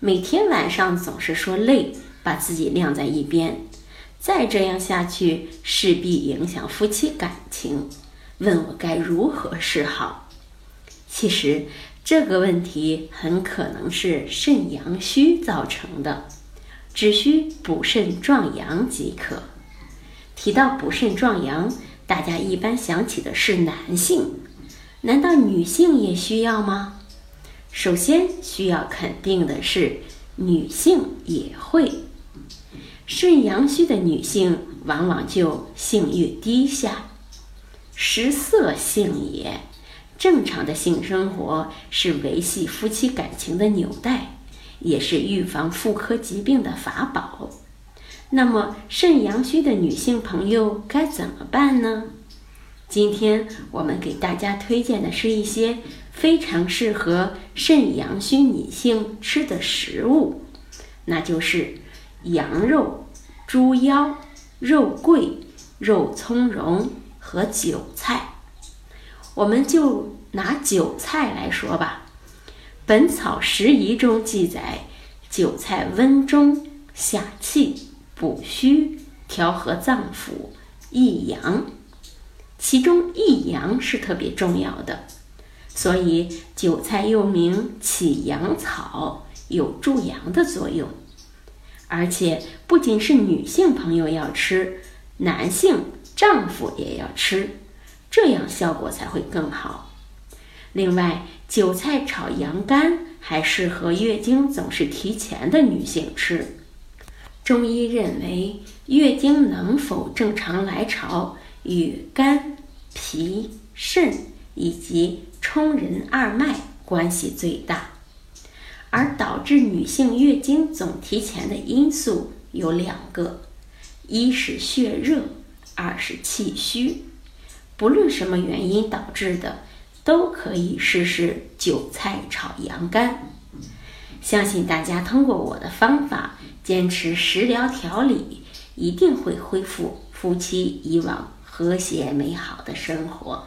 每天晚上总是说累，把自己晾在一边，再这样下去势必影响夫妻感情。问我该如何是好？其实这个问题很可能是肾阳虚造成的，只需补肾壮阳即可。提到补肾壮阳，大家一般想起的是男性，难道女性也需要吗？首先需要肯定的是，女性也会。肾阳虚的女性往往就性欲低下，食色性也。正常的性生活是维系夫妻感情的纽带，也是预防妇科疾病的法宝。那么，肾阳虚的女性朋友该怎么办呢？今天我们给大家推荐的是一些。非常适合肾阳虚女性吃的食物，那就是羊肉、猪腰、肉桂、肉苁蓉和韭菜。我们就拿韭菜来说吧，《本草拾遗》中记载，韭菜温中下气、补虚、调和脏腑、益阳，其中益阳是特别重要的。所以，韭菜又名起阳草，有助阳的作用。而且，不仅是女性朋友要吃，男性丈夫也要吃，这样效果才会更好。另外，韭菜炒羊肝还适合月经总是提前的女性吃。中医认为，月经能否正常来潮与肝、脾、肾以及冲任二脉关系最大，而导致女性月经总提前的因素有两个：一是血热，二是气虚。不论什么原因导致的，都可以试试韭菜炒羊肝。相信大家通过我的方法，坚持食疗调理，一定会恢复夫妻以往和谐美好的生活。